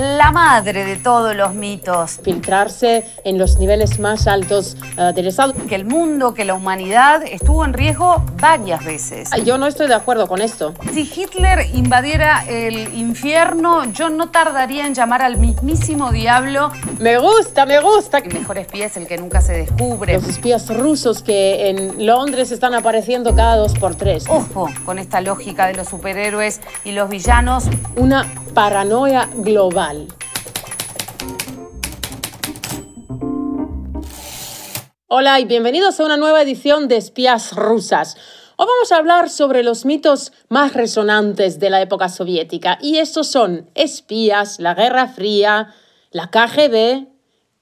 la madre de todos los mitos. Filtrarse en los niveles más altos uh, del Estado. Que el mundo, que la humanidad estuvo en riesgo varias veces. Yo no estoy de acuerdo con esto. Si Hitler invadiera el infierno, yo no tardaría en llamar al mismísimo diablo. Me gusta, me gusta. El mejor espía es el que nunca se descubre. Los espías rusos que en Londres están apareciendo cada dos por tres. Ojo con esta lógica de los superhéroes y los villanos. Una paranoia global. Hola y bienvenidos a una nueva edición de Espías Rusas. Hoy vamos a hablar sobre los mitos más resonantes de la época soviética y estos son espías, la Guerra Fría, la KGB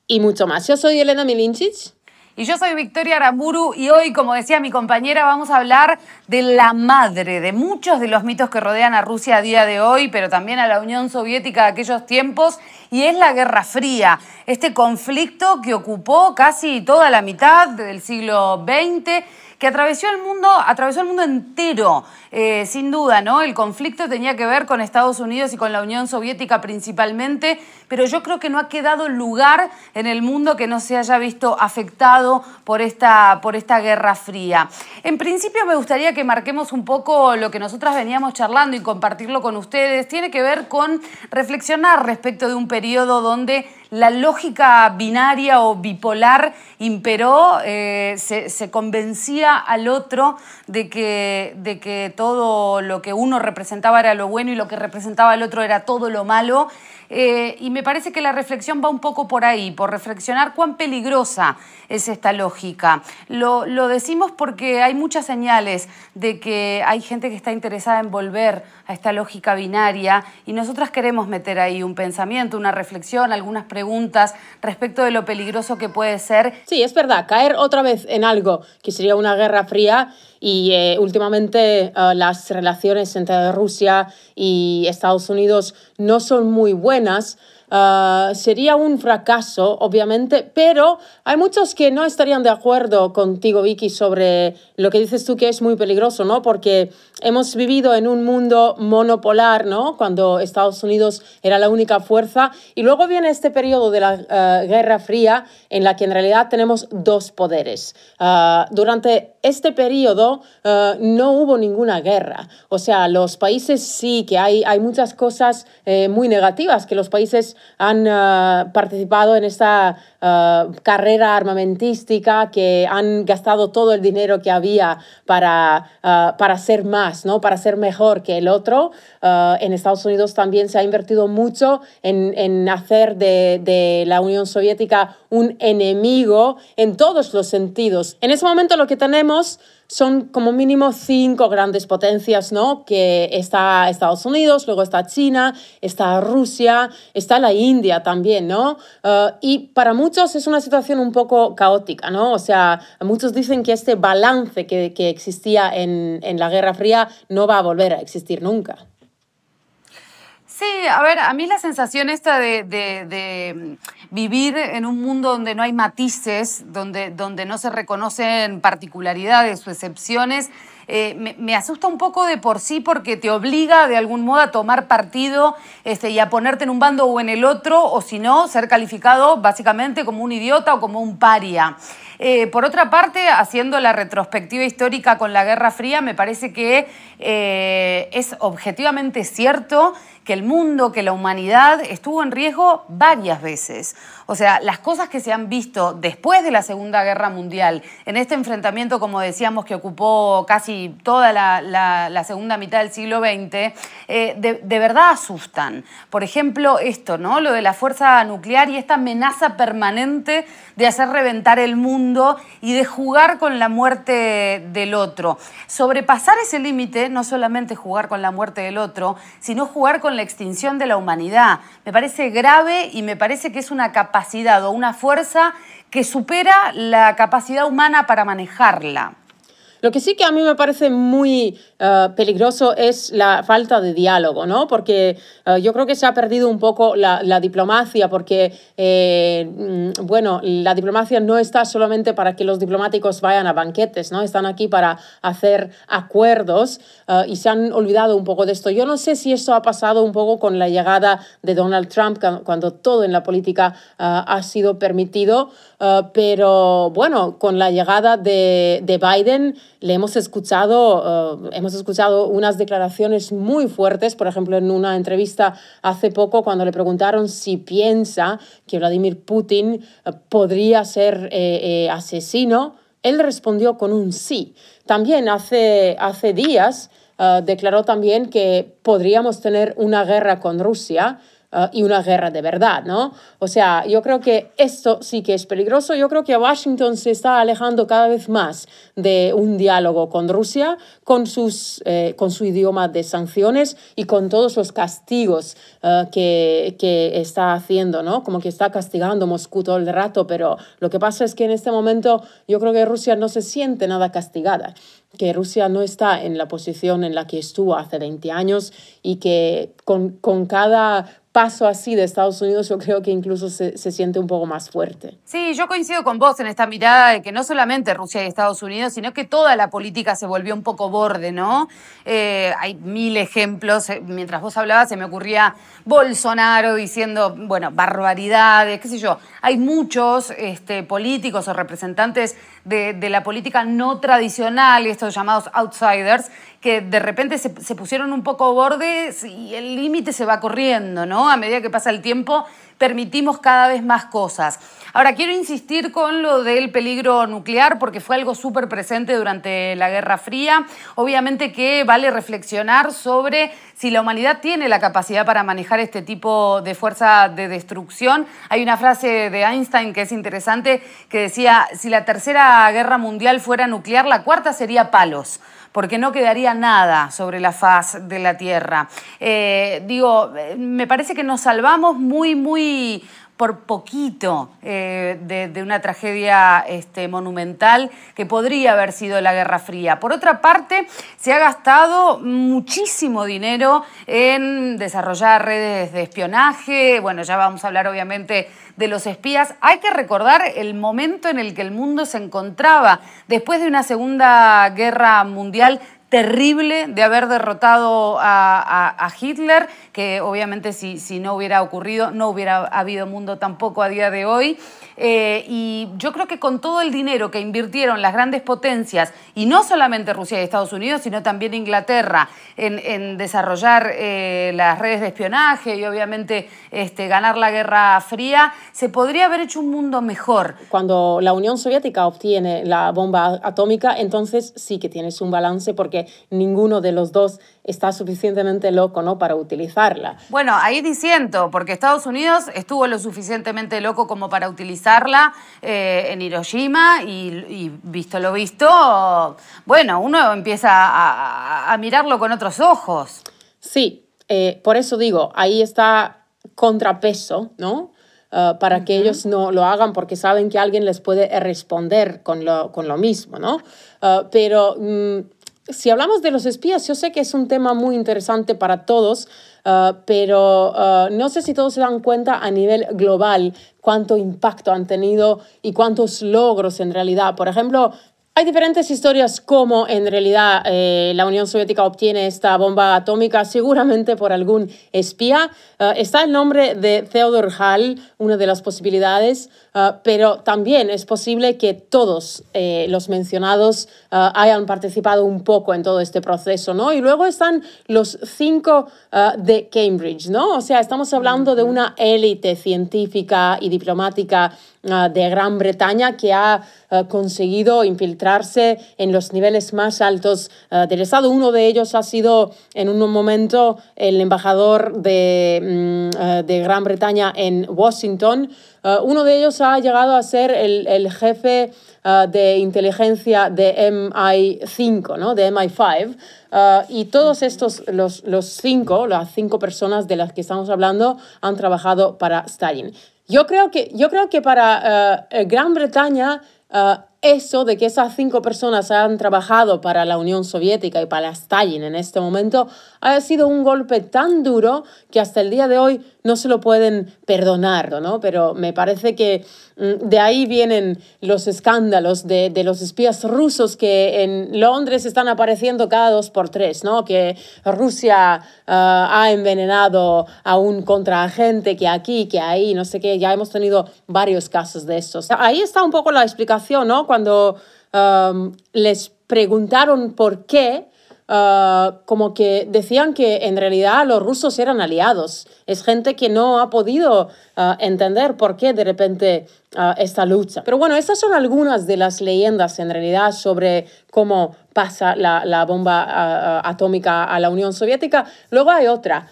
y mucho más. Yo soy Elena Milinchich. Y yo soy Victoria Aramburu y hoy, como decía mi compañera, vamos a hablar de la madre de muchos de los mitos que rodean a Rusia a día de hoy, pero también a la Unión Soviética de aquellos tiempos, y es la Guerra Fría, este conflicto que ocupó casi toda la mitad del siglo XX que atravesó el mundo, atravesó el mundo entero, eh, sin duda, ¿no? El conflicto tenía que ver con Estados Unidos y con la Unión Soviética principalmente, pero yo creo que no ha quedado lugar en el mundo que no se haya visto afectado por esta, por esta Guerra Fría. En principio me gustaría que marquemos un poco lo que nosotras veníamos charlando y compartirlo con ustedes. Tiene que ver con reflexionar respecto de un periodo donde la lógica binaria o bipolar imperó, eh, se, convencía al otro de que, de que todo lo que uno representaba era lo bueno y lo que representaba al otro era todo lo malo. Eh, y me parece que la reflexión va un poco por ahí, por reflexionar cuán peligrosa es esta lógica. Lo, lo, decimos porque hay muchas señales de que hay gente que está interesada en volver a esta lógica binaria y nosotras queremos meter ahí un pensamiento, una reflexión, algunas preguntas respecto de lo peligroso que puede ser. Sí, es verdad, caer otra vez en algo que sería una guerra fría y eh, últimamente eh, las relaciones entre Rusia y Estados Unidos no son muy buenas. Ah, sería un fracaso, obviamente, pero hay muchos que no estarían de acuerdo contigo, Vicky, sobre lo que dices tú que es muy peligroso, ¿no? Porque hemos vivido en un mundo monopolar, ¿no? Cuando Estados Unidos era la única fuerza y luego viene este periodo de la Guerra Fría en la que en realidad tenemos dos poderes. Ah, durante este periodo no hubo ninguna guerra. O sea, los países sí que hay, hay muchas cosas eh, muy negativas que los países han eh, participado en esta eh, carrera armamentística, que han gastado todo el dinero que había para, eh, para ser más, ¿no? para ser mejor que el otro. en Estados Unidos también se ha invertido mucho en, en hacer de, de la Unión Soviética un enemigo en todos los sentidos. En ese momento lo que tenemos son como mínimo cinco grandes potencias, ¿no? Que está Estados Unidos, luego está China, está Rusia, está la India también, ¿no? Uh, y para muchos es una situación un poco caótica, ¿no? O sea, muchos dicen que este balance que, que existía en, en la Guerra Fría no va a volver a existir nunca. Sí, a ver, a mí la sensación esta de, de, vivir en un mundo donde no hay matices, donde, donde no se reconocen particularidades o excepciones, eh, me, me, asusta un poco de por sí porque te obliga de algún modo a tomar partido este, y a ponerte en un bando o en el otro, o si no, ser calificado básicamente como un idiota o como un paria. Eh, por otra parte, haciendo la retrospectiva histórica con la Guerra Fría, me parece que eh, es objetivamente cierto que el mundo, que la humanidad estuvo en riesgo varias veces. O sea, las cosas que se han visto después de la Segunda Guerra Mundial, en este enfrentamiento, como decíamos, que ocupó casi toda la, segunda mitad del siglo XX, eh, de, verdad asustan. Por ejemplo, esto, ¿no? Lo de la fuerza nuclear y esta amenaza permanente de hacer reventar el mundo y de jugar con la muerte del otro. Sobrepasar ese límite, no solamente jugar con la muerte del otro, sino jugar con la extinción de la humanidad. Me parece grave y me parece que es una capacidad o una fuerza que supera la capacidad humana para manejarla. Lo que sí que a mí me parece muy eh, peligroso es la falta de diálogo, ¿no? Porque eh, yo creo que se ha perdido un poco la, diplomacia, porque, eh, mm, bueno, la diplomacia no está solamente para que los diplomáticos vayan a banquetes, ¿no? Están aquí para hacer acuerdos y se han olvidado un poco de esto. Yo no sé si esto ha pasado un poco con la llegada de Donald Trump, cuando todo en la política ha sido permitido, pero bueno, con la llegada de, de Biden le hemos escuchado, hemos hemos escuchado unas declaraciones muy fuertes, por ejemplo, en una entrevista hace poco cuando le preguntaron si piensa que Vladimir Putin eh, podría ser eh, eh, asesino, él respondió con un sí. También hace, hace días declaró también que podríamos tener una guerra con Rusia Ah, y una guerra de verdad, ¿no? O sea, yo creo que esto sí que es peligroso. Yo creo que Washington se está alejando cada vez más de un diálogo con Rusia, con, sus, eh, con su idioma de sanciones y con todos los castigos ah, que, que, está haciendo, ¿no? Como que está castigando Moscú todo el rato, pero lo que pasa es que en este momento yo creo que Rusia no se siente nada castigada que Rusia no está en la posición en la que estuvo hace 20 años y que con, con cada paso así de Estados Unidos, yo creo que incluso se, se, siente un poco más fuerte. Sí, yo coincido con vos en esta mirada de que no solamente Rusia y Estados Unidos, sino que toda la política se volvió un poco borde, ¿no? Eh, hay mil ejemplos. Eh, mientras vos hablabas, se me ocurría Bolsonaro diciendo, bueno, barbaridades, qué sé yo. Hay muchos este, políticos o representantes de, la política no tradicional, estos llamados outsiders, que de repente se, pusieron un poco bordes y el límite se va corriendo, ¿no? A medida que pasa el tiempo, permitimos cada vez más cosas. Ahora, quiero insistir con lo del peligro nuclear porque fue algo súper presente durante la Guerra Fría. Obviamente que vale reflexionar sobre si la humanidad tiene la capacidad para manejar este tipo de fuerza de destrucción. Hay una frase de Einstein que es interesante que decía, si la tercera guerra mundial fuera nuclear, la cuarta sería palos porque no quedaría nada sobre la faz de la Tierra. Eh, digo, me parece que nos salvamos muy, muy por poquito eh, de, una tragedia este, monumental que podría haber sido la Guerra Fría. Por otra parte, se ha gastado muchísimo dinero en desarrollar redes de espionaje. Bueno, ya vamos a hablar obviamente de los espías. Hay que recordar el momento en el que el mundo se encontraba después de una Segunda Guerra Mundial terrible de haber derrotado a, Hitler, que obviamente si, si, no hubiera ocurrido no hubiera habido mundo tampoco a día de hoy. Eh, y yo creo que con todo el dinero que invirtieron las grandes potencias, y no solamente Rusia y Estados Unidos, sino también Inglaterra, en, desarrollar eh, las redes de espionaje y obviamente este, ganar la Guerra Fría, se podría haber hecho un mundo mejor. Cuando la Unión Soviética obtiene la bomba atómica, entonces sí que tienes un balance porque ninguno de los dos está suficientemente loco ¿no? para utilizarla. Bueno, ahí diciendo, porque Estados Unidos estuvo lo suficientemente loco como para utilizarla eh, en Hiroshima y, visto lo visto, bueno, uno empieza a, mirarlo con otros ojos. Sí, eh, por eso digo, ahí está contrapeso, ¿no? Eh, para que ellos no lo hagan porque saben que alguien les puede responder con lo, con lo mismo, ¿no? pero mm, si hablamos de los espías, yo sé que es un tema muy interesante para todos, ah, pero ah, no sé si todos se dan cuenta a nivel global cuánto impacto han tenido y cuántos logros en realidad. Por ejemplo, hay diferentes historias cómo en realidad eh, la Unión Soviética obtiene esta bomba atómica, seguramente por algún espía. Eh, está el nombre de Theodor Hall, una de las posibilidades, eh, pero también es posible que todos los mencionados hayan participado un poco en todo este proceso, ¿no? Y luego están los cinco de Cambridge, ¿no? O sea, estamos hablando de una élite científica y diplomática de Gran Bretaña que ha conseguido infiltrarse en los niveles más altos del Estado. Uno de ellos ha sido en un momento el embajador de, mm, de Gran Bretaña en Washington. Uno de ellos ha llegado a ser el, el jefe de inteligencia de MI5, ¿no? de MI5. y todos estos, los, los cinco, las cinco personas de las que estamos hablando, han trabajado para Stalin. Yo creo que, yo creo que para eh, Gran Bretaña eh, eso de que esas cinco personas han trabajado para la Unión Soviética y para Stalin en este momento ha sido un golpe tan duro que hasta el día de hoy no se lo pueden perdonar, ¿no? Pero me parece que mm, de ahí vienen los escándalos de, de, los espías rusos que en Londres están apareciendo cada dos por tres, ¿no? Que Rusia uh, ha envenenado a un contraagente, que aquí, que ahí, no sé qué, ya hemos tenido varios casos de estos. Ahí está un poco la explicación, ¿no? Cuando um, les preguntaron por qué, Uh, como que decían que en realidad los rusos eran aliados. Es gente que no ha podido uh, entender por qué de repente uh, esta lucha. Pero bueno, estas son algunas de las leyendas en realidad sobre cómo pasa la, la bomba atómica a la Unión Soviética. Luego hay otra,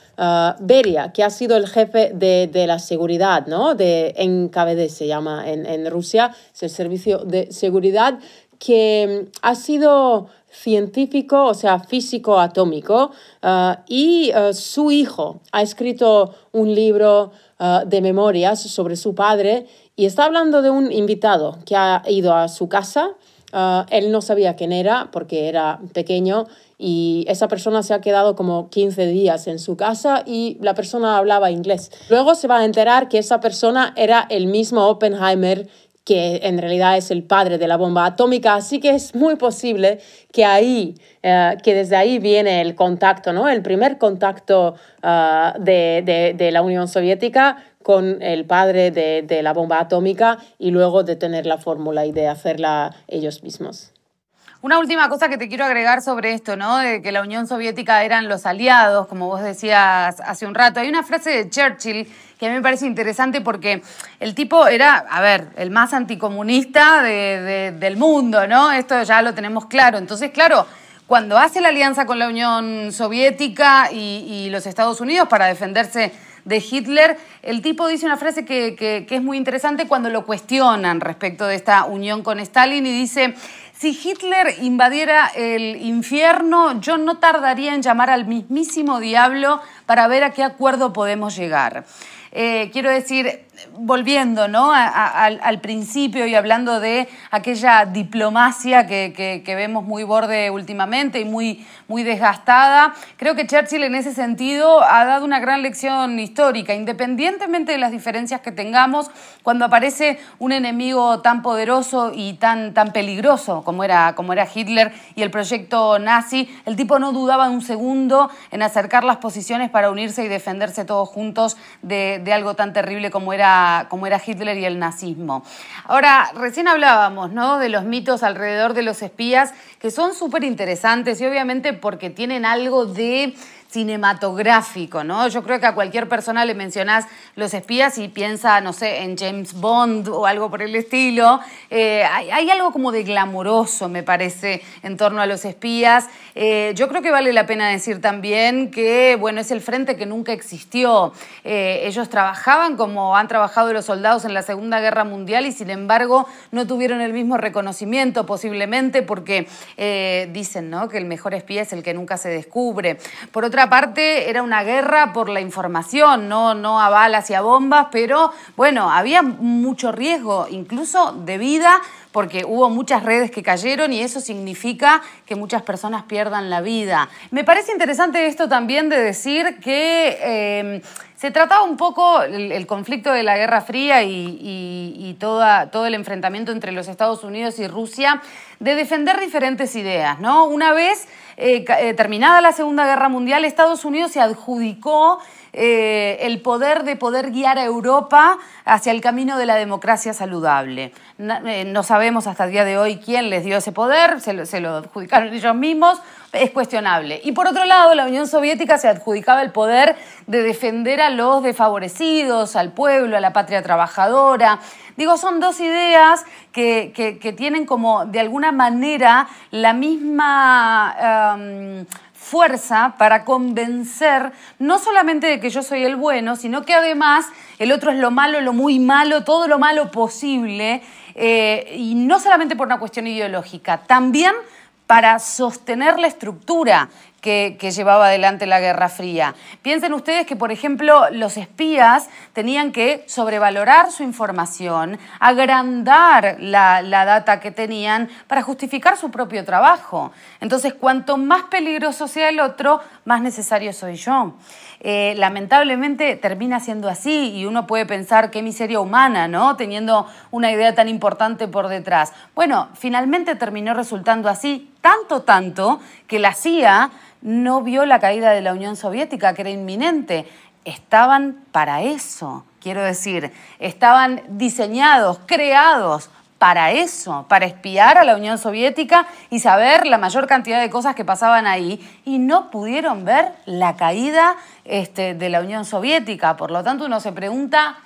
Beria, que ha sido el jefe de, de la seguridad, ¿no? De NKVD se llama en, en Rusia, es el servicio de seguridad que ha sido científico, o sea, físico atómico, uh, y uh, su hijo ha escrito un libro uh, de memorias sobre su padre y está hablando de un invitado que ha ido a su casa. él no sabía quién era porque era pequeño y esa persona se ha quedado como 15 días en su casa y la persona hablaba inglés. Luego se va a enterar que esa persona era el mismo Oppenheimer que en realidad es el padre de la bomba atómica, así que es muy posible que ahí, eh, que desde ahí viene el contacto, ¿no? El primer contacto uh, de, de, de, la Unión Soviética con el padre de, de la bomba atómica y luego de tener la fórmula y de hacerla ellos mismos. Una última cosa que te quiero agregar sobre esto, ¿no? De que la Unión Soviética eran los aliados, como vos decías hace un rato. Hay una frase de Churchill que a mí me parece interesante porque el tipo era, a ver, el más anticomunista de, de, del mundo, ¿no? Esto ya lo tenemos claro. Entonces, claro, cuando hace la alianza con la Unión Soviética y, y los Estados Unidos para defenderse de Hitler, el tipo dice una frase que, que, que, es muy interesante cuando lo cuestionan respecto de esta unión con Stalin y dice, si Hitler invadiera el infierno, yo no tardaría en llamar al mismísimo diablo para ver a qué acuerdo podemos llegar. Eh, quiero decir, volviendo ¿no? Al, principio y hablando de aquella diplomacia que, vemos muy borde últimamente y muy, muy desgastada, creo que Churchill en ese sentido ha dado una gran lección histórica, independientemente de las diferencias que tengamos, cuando aparece un enemigo tan poderoso y tan, tan peligroso como era, como era Hitler y el proyecto nazi, el tipo no dudaba un segundo en acercar las posiciones para unirse y defenderse todos juntos de algo tan terrible como era como era Hitler y el nazismo. Ahora, recién hablábamos ¿no? de los mitos alrededor de los espías, que son súper interesantes y obviamente porque tienen algo de cinematográfico, ¿no? Yo creo que a cualquier persona le mencionás los espías y piensa, no sé, en James Bond o algo por el estilo. Eh, hay, algo como de glamoroso, me parece, en torno a los espías. Eh, yo creo que vale la pena decir también que, bueno, es el frente que nunca existió. Eh, ellos trabajaban como han trabajado los soldados en la Segunda Guerra Mundial y, sin embargo, no tuvieron el mismo reconocimiento, posiblemente porque dicen, ¿no?, que el mejor espía es el que nunca se descubre. Por otra otra parte, era una guerra por la información, no, no a balas y a bombas, pero bueno, había mucho riesgo, incluso de vida, porque hubo muchas redes que cayeron y eso significa que muchas personas pierdan la vida. Me parece interesante esto también de decir que eh, se trataba un poco el, conflicto de la Guerra Fría y, y, y toda, todo el enfrentamiento entre los Estados Unidos y Rusia de defender diferentes ideas, ¿no? Una vez eh, eh, terminada la Segunda Guerra Mundial, Estados Unidos se adjudicó eh, el poder de poder guiar a Europa hacia el camino de la democracia saludable. No, eh, no sabemos hasta el día de hoy quién les dio ese poder, se lo, adjudicaron ellos mismos, es cuestionable. Y por otro lado, la Unión Soviética se adjudicaba el poder de defender a los desfavorecidos, al pueblo, a la patria trabajadora. Digo, son dos ideas que, que, tienen como de alguna manera la misma... Um, fuerza para convencer no solamente de que yo soy el bueno, sino que además el otro es lo malo, lo muy malo, todo lo malo posible, eh, y no solamente por una cuestión ideológica, también para sostener la estructura que, llevaba adelante la Guerra Fría. Piensen ustedes que, por ejemplo, los espías tenían que sobrevalorar su información, agrandar la, la data que tenían para justificar su propio trabajo. Entonces, cuanto más peligroso sea el otro, más necesario soy yo. Eh, lamentablemente termina siendo así y uno puede pensar qué miseria humana, ¿no? Teniendo una idea tan importante por detrás. Bueno, finalmente terminó resultando así, tanto, tanto, que la CIA no vio la caída de la Unión Soviética, que era inminente. Estaban para eso, quiero decir, estaban diseñados, creados para eso, para espiar a la Unión Soviética y saber la mayor cantidad de cosas que pasaban ahí y no pudieron ver la caída este, de la Unión Soviética. Por lo tanto, uno se pregunta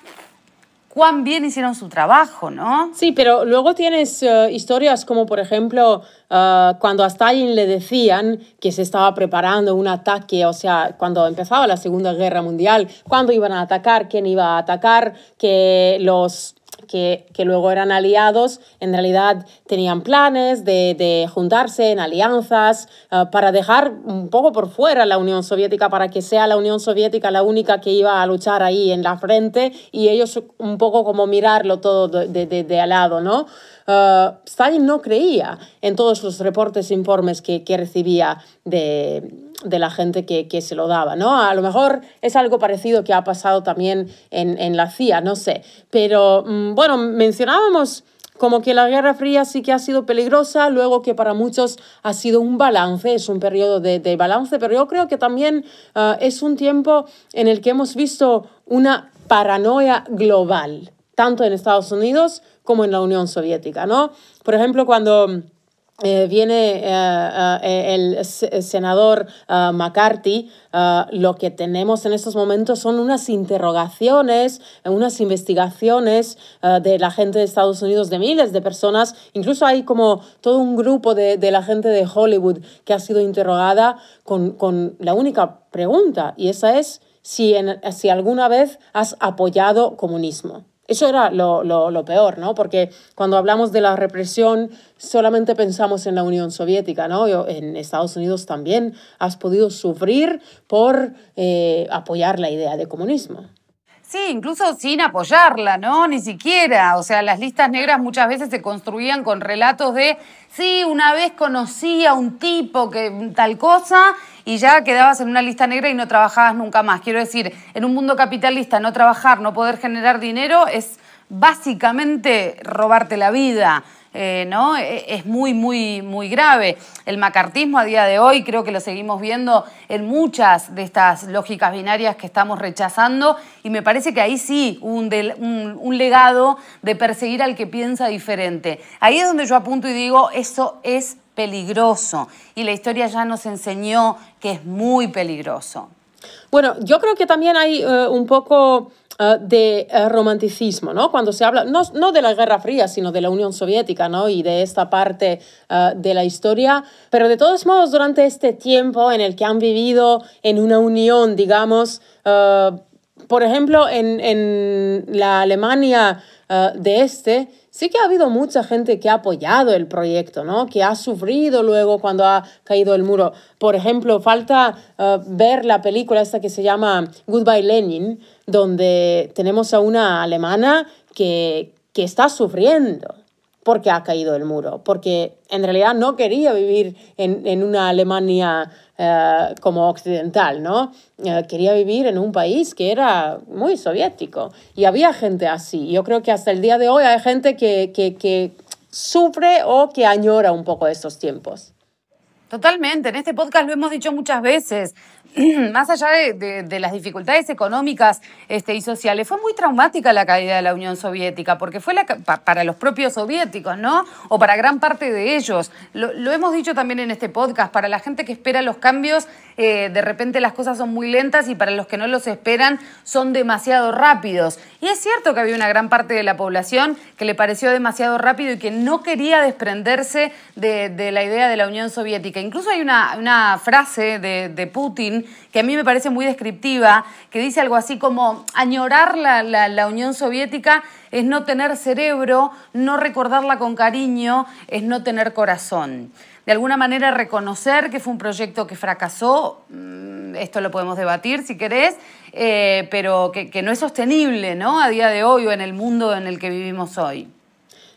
cuán bien hicieron su trabajo, ¿no? Sí, pero luego tienes eh, historias como, por ejemplo, eh, cuando a Stalin le decían que se estaba preparando un ataque, o sea, cuando empezaba la Segunda Guerra Mundial, cuándo iban a atacar, quién iba a atacar, que los que, luego eran aliados, en realidad tenían planes de, juntarse en alianzas eh, para dejar un poco por fuera la Unión Soviética, para que sea la Unión Soviética la única que iba a luchar ahí en la frente y ellos un poco como mirarlo todo de, de, de al lado, ¿no? Uh, Stalin no creía en todos los reportes e informes que, que recibía de, de, la gente que, que, se lo daba, ¿no? A lo mejor es algo parecido que ha pasado también en, en la CIA, no sé. Pero, mm, bueno, mencionábamos como que la Guerra Fría sí que ha sido peligrosa, luego que para muchos ha sido un balance, es un periodo de, de balance, pero yo creo que también uh, es un tiempo en el que hemos visto una paranoia global, tanto en Estados Unidos como en la Unión Soviética, ¿no? Por ejemplo, cuando eh, viene eh, eh, el senador McCarthy, lo que tenemos en estos momentos son unas interrogaciones, unas investigaciones de la gente de Estados Unidos, de miles de personas, incluso hay como todo un grupo de, de la gente de Hollywood que ha sido interrogada con, con la única pregunta, y esa es si, en, si alguna vez has apoyado comunismo. Eso era lo, lo, peor, ¿no? Porque cuando hablamos de la represión solamente pensamos en la Unión Soviética, ¿no? En Estados Unidos también has podido sufrir por eh, apoyar la idea de comunismo. Sí, incluso sin apoyarla, ¿no? Ni siquiera. O sea, las listas negras muchas veces se construían con relatos de, sí, una vez conocí a un tipo que tal cosa y ya quedabas en una lista negra y no trabajabas nunca más. Quiero decir, en un mundo capitalista no trabajar, no poder generar dinero es básicamente robarte la vida. Eh, ¿no? E, es muy, muy, muy grave. El macartismo a día de hoy creo que lo seguimos viendo en muchas de estas lógicas binarias que estamos rechazando y me parece que ahí sí un, un, legado de perseguir al que piensa diferente. Ahí es donde yo apunto y digo, eso es peligroso y la historia ya nos enseñó que es muy peligroso. Bueno, yo creo que también hay eh, un poco eh, de eh, romanticismo, ¿no? Cuando se habla, no, no, de la Guerra Fría, sino de la Unión Soviética, ¿no? Y de esta parte eh, de la historia. Pero de todos modos, durante este tiempo en el que han vivido en una unión, digamos, por ejemplo, en, en la Alemania de este, sí que ha habido mucha gente que ha apoyado el proyecto, ¿no? Que ha sufrido luego cuando ha caído el muro. Por ejemplo, falta ver la película esta que se llama Goodbye Lenin, donde tenemos a una alemana que, que está sufriendo porque ha caído el muro, porque en realidad no quería vivir en, en una Alemania eh, como occidental, ¿no? Eh, quería vivir en un país que era muy soviético y había gente así. Yo creo que hasta el día de hoy hay gente que, que, que sufre o que añora un poco estos tiempos. Totalmente, en este podcast lo hemos dicho muchas veces. más allá de, las dificultades económicas este, y sociales, fue muy traumática la caída de la Unión Soviética, porque fue para los propios soviéticos, ¿no? O para gran parte de ellos. Lo, hemos dicho también en este podcast, para la gente que espera los cambios, eh, de repente las cosas son muy lentas y para los que no los esperan son demasiado rápidos. Y es cierto que había una gran parte de la población que le pareció demasiado rápido y que no quería desprenderse de, la idea de la Unión Soviética. Incluso hay una, frase de, Putin, que a mí me parece muy descriptiva, que dice algo así como añorar la, Unión Soviética es no tener cerebro, no recordarla con cariño, es no tener corazón. de alguna manera reconocer que fue un proyecto que fracasó, mm, esto lo podemos debatir si querés, eh, pero que, no es sostenible ¿no? a día de hoy o en el mundo en el que vivimos hoy.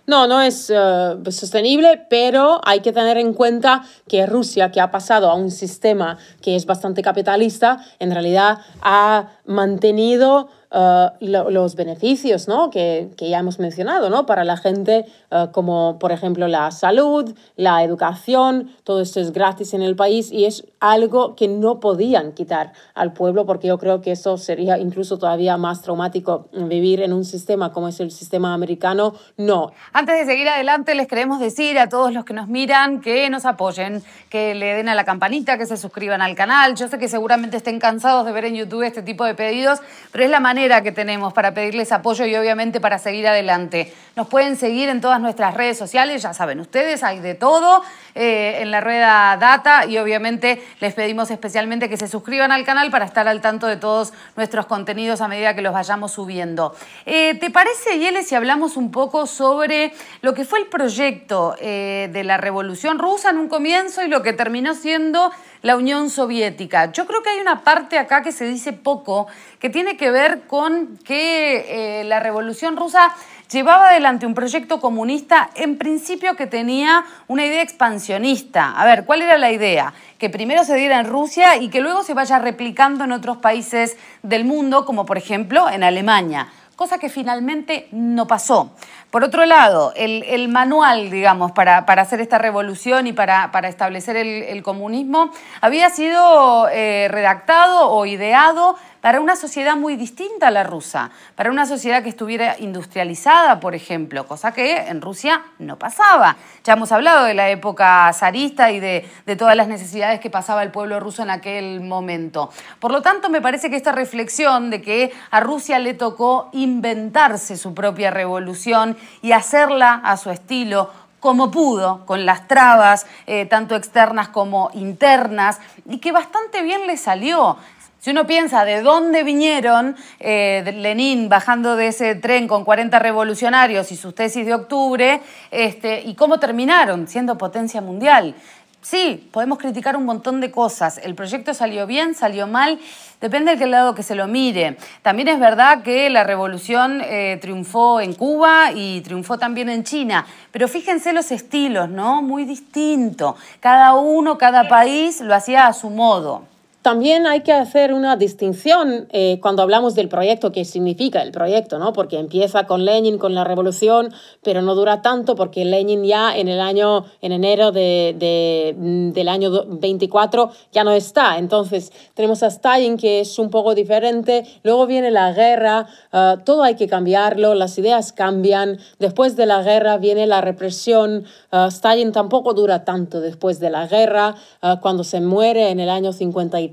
No, no es eh, sostenible, pero hay que tener en cuenta que Rusia, que ha pasado a un sistema que es bastante capitalista, en realidad ha mantenido eh, los beneficios ¿no? que, que, ya hemos mencionado ¿no? para la gente, eh, como por ejemplo la salud, la educación, todo esto es gratis en el país y es algo que no podían quitar al pueblo porque yo creo que eso sería incluso todavía más traumático vivir en un sistema como es el sistema americano. No. Antes de seguir adelante, les queremos decir a todos los que nos miran que nos apoyen, que le den a la campanita, que se suscriban al canal. Yo sé que seguramente estén cansados de ver en YouTube este tipo de pedidos, pero es la manera que tenemos para pedirles apoyo y obviamente para seguir adelante. Nos pueden seguir en todas nuestras redes sociales, ya saben ustedes, hay de todo eh, en la rueda Data y obviamente les pedimos especialmente que se suscriban al canal para estar al tanto de todos nuestros contenidos a medida que los vayamos subiendo. Eh, ¿Te parece, Yele, si hablamos un poco sobre lo que fue el proyecto eh, de la Revolución Rusa en un comienzo y lo que terminó siendo la Unión Soviética? Yo creo que hay una parte acá que se dice poco, que tiene que ver con que la Revolución Rusa llevaba adelante un proyecto comunista en principio que tenía una idea expansionista. A ver, ¿cuál era la idea? Que primero se diera en Rusia y que luego se vaya replicando en otros países del mundo, como por ejemplo en Alemania, cosa que finalmente no pasó. Por otro lado, el, manual, digamos, para, hacer esta revolución y para, establecer el, comunismo había sido eh, redactado o ideado para una sociedad muy distinta a la rusa, para una sociedad que estuviera industrializada, por ejemplo, cosa que en Rusia no pasaba. Ya hemos hablado de la época zarista y de, todas las necesidades que pasaba el pueblo ruso en aquel momento. Por lo tanto, me parece que esta reflexión de que a Rusia le tocó inventarse su propia revolución y hacerla a su estilo, como pudo, con las trabas, eh, tanto externas como internas, y que bastante bien le salió. Si uno piensa de dónde vinieron eh, Lenin bajando de ese tren con 40 revolucionarios y sus tesis de octubre, este, y cómo terminaron siendo potencia mundial. Sí, podemos criticar un montón de cosas. El proyecto salió bien, salió mal, depende de qué lado que se lo mire. También es verdad que la revolución eh, triunfó en Cuba y triunfó también en China, pero fíjense los estilos, ¿no? Muy distinto. Cada uno, cada país lo hacía a su modo. También hay que hacer una distinción eh, cuando hablamos del proyecto, qué significa el proyecto, ¿no? Porque empieza con Lenin, con la revolución, pero no dura tanto porque Lenin ya en el año, en enero de, mm, del año 24 ya no está. Entonces tenemos a Stalin que es un poco diferente, luego viene la guerra, ah, todo hay que cambiarlo, las ideas cambian, después de la guerra viene la represión, uh, Stalin tampoco dura tanto después de la guerra, ah, cuando se muere en el año 53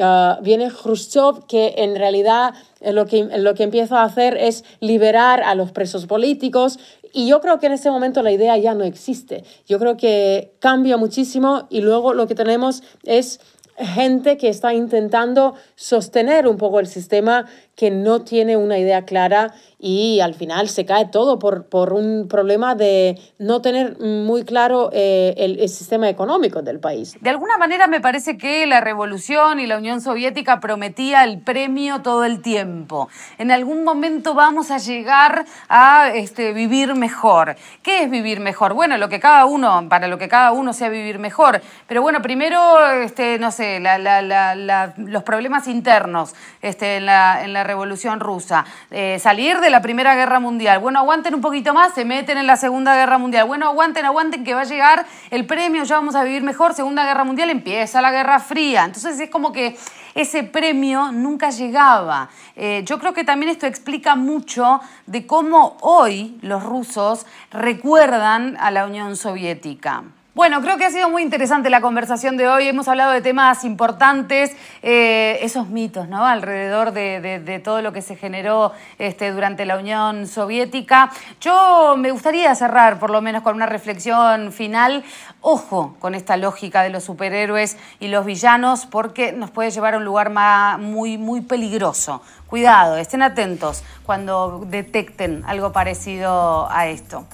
Ah, viene Khrushchev, que en realidad eh, lo que, lo que empieza a hacer es liberar a los presos políticos. Y yo creo que en ese momento la idea ya no existe. Yo creo que cambia muchísimo y luego lo que tenemos es gente que está intentando sostener un poco el sistema que no tiene una idea clara y al final se cae todo por, por un problema de no tener muy claro eh, el, el, sistema económico del país. De alguna manera me parece que la revolución y la Unión Soviética prometía el premio todo el tiempo. En algún momento vamos a llegar a este, vivir mejor. ¿Qué es vivir mejor? Bueno, lo que cada uno, para lo que cada uno sea vivir mejor. Pero bueno, primero, este, no sé, la, la, la, los problemas internos este, en, la, en la revolución rusa. Eh, salir de la Primera Guerra Mundial. Bueno, aguanten un poquito más, se meten en la Segunda Guerra Mundial. Bueno, aguanten, aguanten, que va a llegar el premio, ya vamos a vivir mejor. Segunda Guerra Mundial empieza la Guerra Fría. Entonces es como que ese premio nunca llegaba. Eh, yo creo que también esto explica mucho de cómo hoy los rusos recuerdan a la Unión Soviética. Bueno, creo que ha sido muy interesante la conversación de hoy. Hemos hablado de temas importantes, eh, esos mitos, ¿no? Alrededor de, todo lo que se generó este, durante la Unión Soviética. Yo me gustaría cerrar, por lo menos, con una reflexión final. Ojo con esta lógica de los superhéroes y los villanos, porque nos puede llevar a un lugar muy, muy peligroso. Cuidado, estén atentos cuando detecten algo parecido a esto.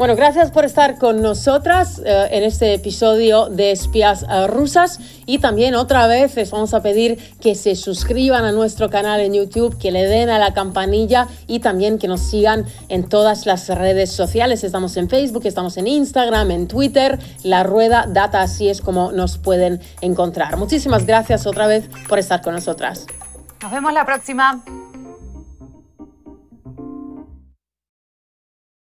Bueno, gracias por estar con nosotras eh, en este episodio de Espías eh, Rusas y también otra vez les vamos a pedir que se suscriban a nuestro canal en YouTube, que le den a la campanilla y también que nos sigan en todas las redes sociales. Estamos en Facebook, estamos en Instagram, en Twitter, La Rueda Data, así es como nos pueden encontrar. Muchísimas gracias otra vez por estar con nosotras. Nos vemos la próxima.